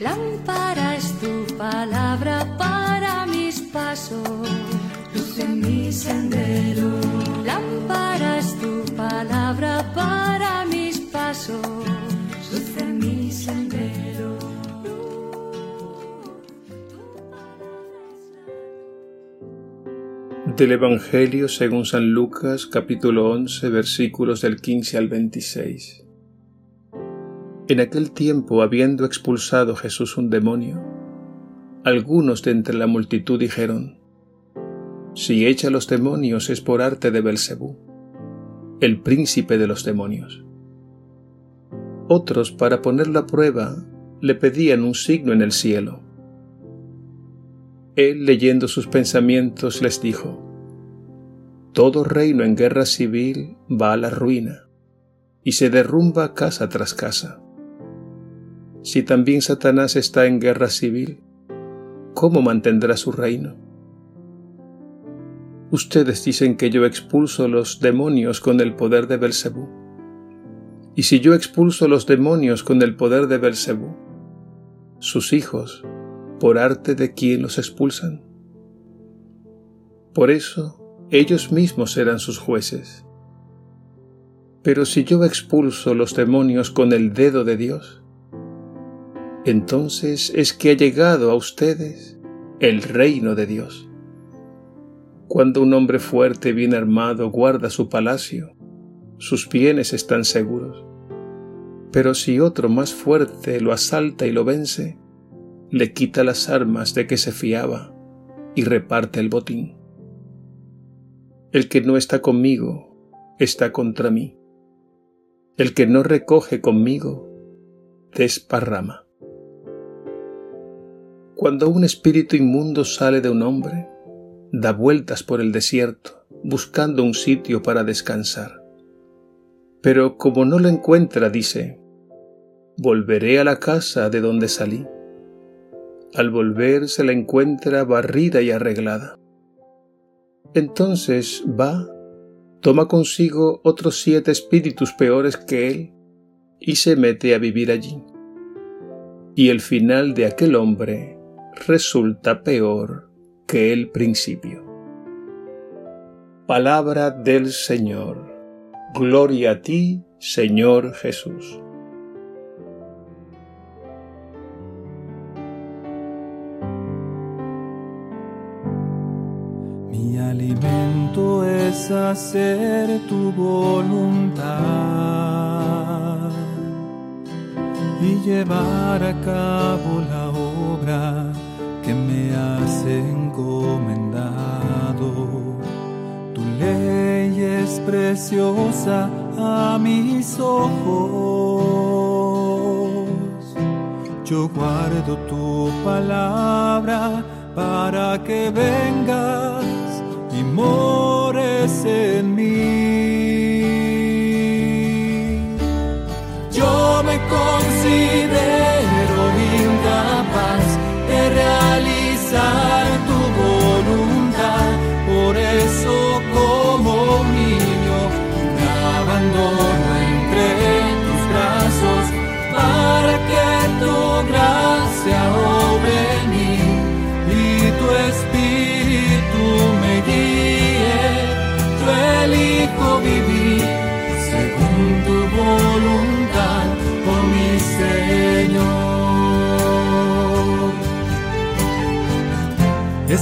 Lámpara es tu palabra para mis pasos, luz en mi sendero. Lámpara es tu palabra para mis pasos, luz en mi sendero. Del Evangelio según San Lucas capítulo 11 versículos del 15 al 26. En aquel tiempo, habiendo expulsado Jesús un demonio, algunos de entre la multitud dijeron, Si echa los demonios es por arte de Belcebú, el príncipe de los demonios. Otros, para ponerlo a prueba, le pedían un signo en el cielo. Él, leyendo sus pensamientos, les dijo, Todo reino en guerra civil va a la ruina, y se derrumba casa tras casa. Si también Satanás está en guerra civil, ¿cómo mantendrá su reino? Ustedes dicen que yo expulso los demonios con el poder de Belcebú. Y si yo expulso los demonios con el poder de Belcebú, sus hijos, ¿por arte de quién los expulsan? Por eso, ellos mismos serán sus jueces. Pero si yo expulso los demonios con el dedo de Dios, entonces es que ha llegado a ustedes el reino de Dios. Cuando un hombre fuerte, bien armado, guarda su palacio, sus bienes están seguros. Pero si otro más fuerte lo asalta y lo vence, le quita las armas de que se fiaba y reparte el botín. El que no está conmigo está contra mí. El que no recoge conmigo desparrama. Cuando un espíritu inmundo sale de un hombre, da vueltas por el desierto, buscando un sitio para descansar. Pero como no lo encuentra, dice, volveré a la casa de donde salí. Al volver se la encuentra barrida y arreglada. Entonces va, toma consigo otros siete espíritus peores que él y se mete a vivir allí. Y el final de aquel hombre resulta peor que el principio. Palabra del Señor. Gloria a ti, Señor Jesús. Mi alimento es hacer tu voluntad y llevar a cabo la obra encomendado. Tu ley es preciosa a mis ojos. Yo guardo tu palabra para que vengas y mores en mí.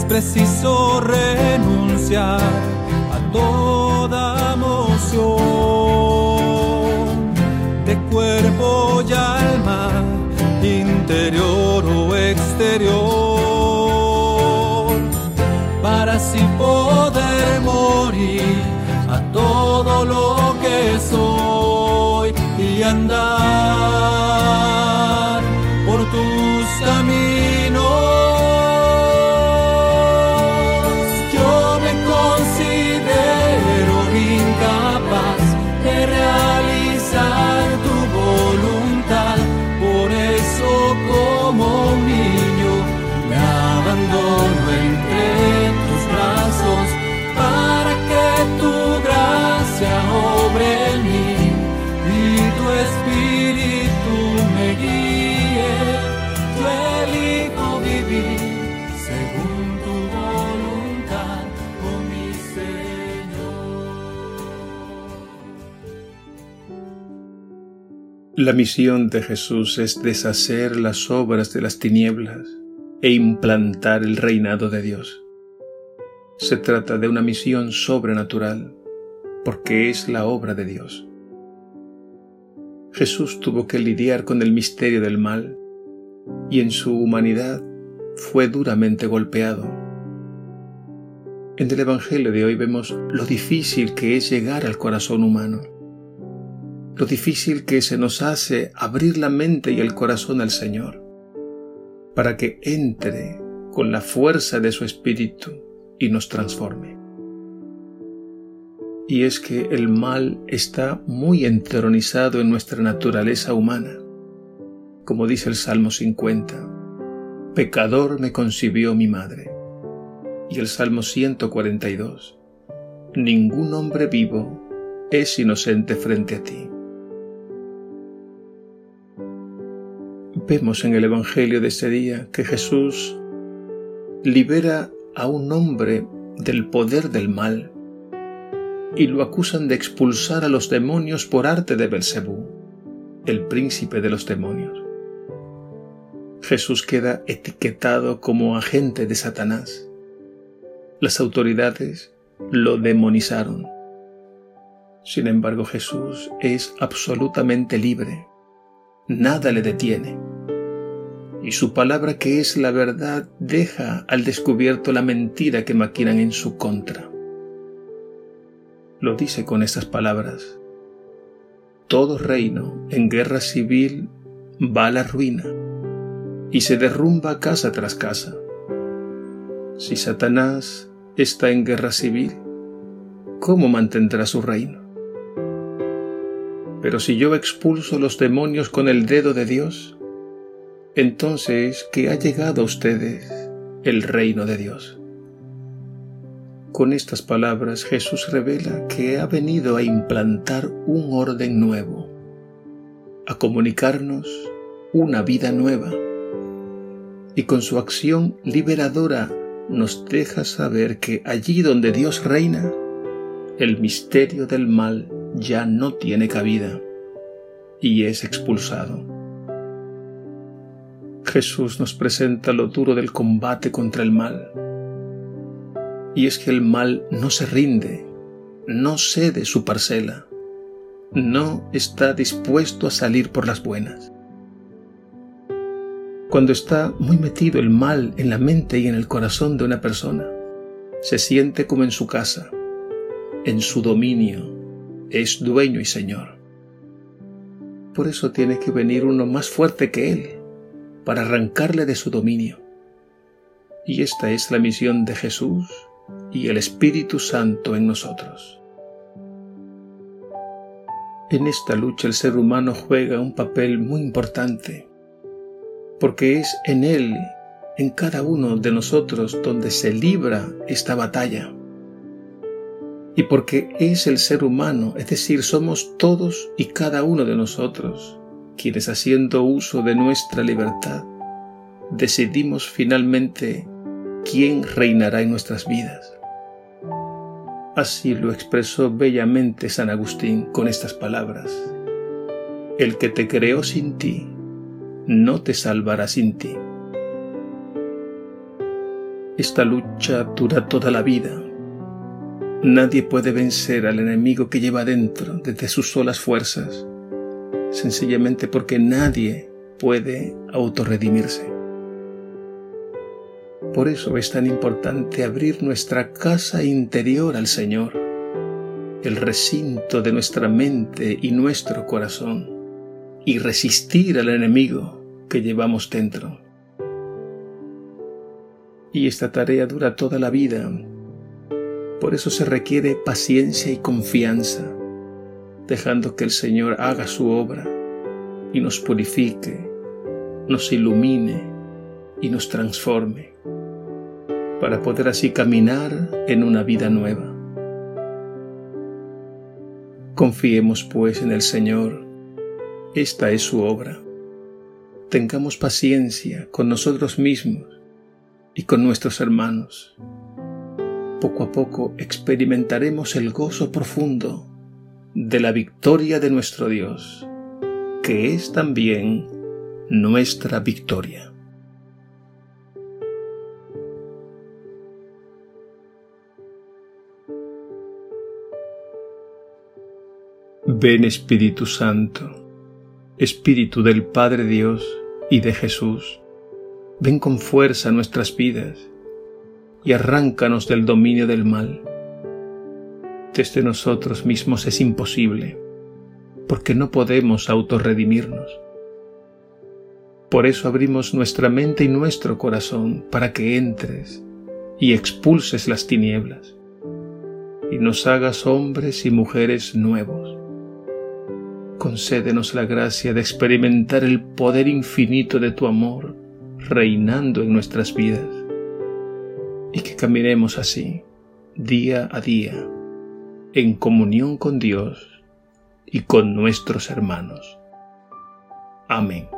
Preciso renunciar a toda emoción de cuerpo y alma, interior La misión de Jesús es deshacer las obras de las tinieblas e implantar el reinado de Dios. Se trata de una misión sobrenatural porque es la obra de Dios. Jesús tuvo que lidiar con el misterio del mal y en su humanidad fue duramente golpeado. En el Evangelio de hoy vemos lo difícil que es llegar al corazón humano, lo difícil que se nos hace abrir la mente y el corazón al Señor, para que entre con la fuerza de su Espíritu y nos transforme. Y es que el mal está muy entronizado en nuestra naturaleza humana como dice el Salmo 50, Pecador me concibió mi madre. Y el Salmo 142, Ningún hombre vivo es inocente frente a ti. Vemos en el Evangelio de ese día que Jesús libera a un hombre del poder del mal y lo acusan de expulsar a los demonios por arte de Belcebú, el príncipe de los demonios. Jesús queda etiquetado como agente de Satanás. Las autoridades lo demonizaron. Sin embargo, Jesús es absolutamente libre. Nada le detiene. Y su palabra que es la verdad deja al descubierto la mentira que maquinan en su contra. Lo dice con estas palabras. Todo reino en guerra civil va a la ruina y se derrumba casa tras casa. Si Satanás está en guerra civil, ¿cómo mantendrá su reino? Pero si yo expulso los demonios con el dedo de Dios, entonces que ha llegado a ustedes el reino de Dios. Con estas palabras Jesús revela que ha venido a implantar un orden nuevo, a comunicarnos una vida nueva y con su acción liberadora nos deja saber que allí donde Dios reina, el misterio del mal ya no tiene cabida y es expulsado. Jesús nos presenta lo duro del combate contra el mal. Y es que el mal no se rinde, no cede su parcela, no está dispuesto a salir por las buenas. Cuando está muy metido el mal en la mente y en el corazón de una persona, se siente como en su casa, en su dominio, es dueño y señor. Por eso tiene que venir uno más fuerte que él, para arrancarle de su dominio. Y esta es la misión de Jesús y el Espíritu Santo en nosotros. En esta lucha el ser humano juega un papel muy importante porque es en Él, en cada uno de nosotros, donde se libra esta batalla. Y porque es el ser humano, es decir, somos todos y cada uno de nosotros, quienes haciendo uso de nuestra libertad, decidimos finalmente quién reinará en nuestras vidas. Así lo expresó bellamente San Agustín con estas palabras. El que te creó sin ti, no te salvará sin ti. Esta lucha dura toda la vida. Nadie puede vencer al enemigo que lleva dentro desde sus solas fuerzas, sencillamente porque nadie puede autorredimirse. Por eso es tan importante abrir nuestra casa interior al Señor, el recinto de nuestra mente y nuestro corazón, y resistir al enemigo que llevamos dentro. Y esta tarea dura toda la vida. Por eso se requiere paciencia y confianza, dejando que el Señor haga su obra y nos purifique, nos ilumine y nos transforme, para poder así caminar en una vida nueva. Confiemos pues en el Señor, esta es su obra tengamos paciencia con nosotros mismos y con nuestros hermanos. Poco a poco experimentaremos el gozo profundo de la victoria de nuestro Dios, que es también nuestra victoria. Ven Espíritu Santo, Espíritu del Padre Dios y de Jesús, ven con fuerza nuestras vidas y arráncanos del dominio del mal. Desde nosotros mismos es imposible, porque no podemos autorredimirnos. Por eso abrimos nuestra mente y nuestro corazón para que entres y expulses las tinieblas y nos hagas hombres y mujeres nuevos concédenos la gracia de experimentar el poder infinito de tu amor reinando en nuestras vidas y que caminemos así día a día en comunión con Dios y con nuestros hermanos. Amén.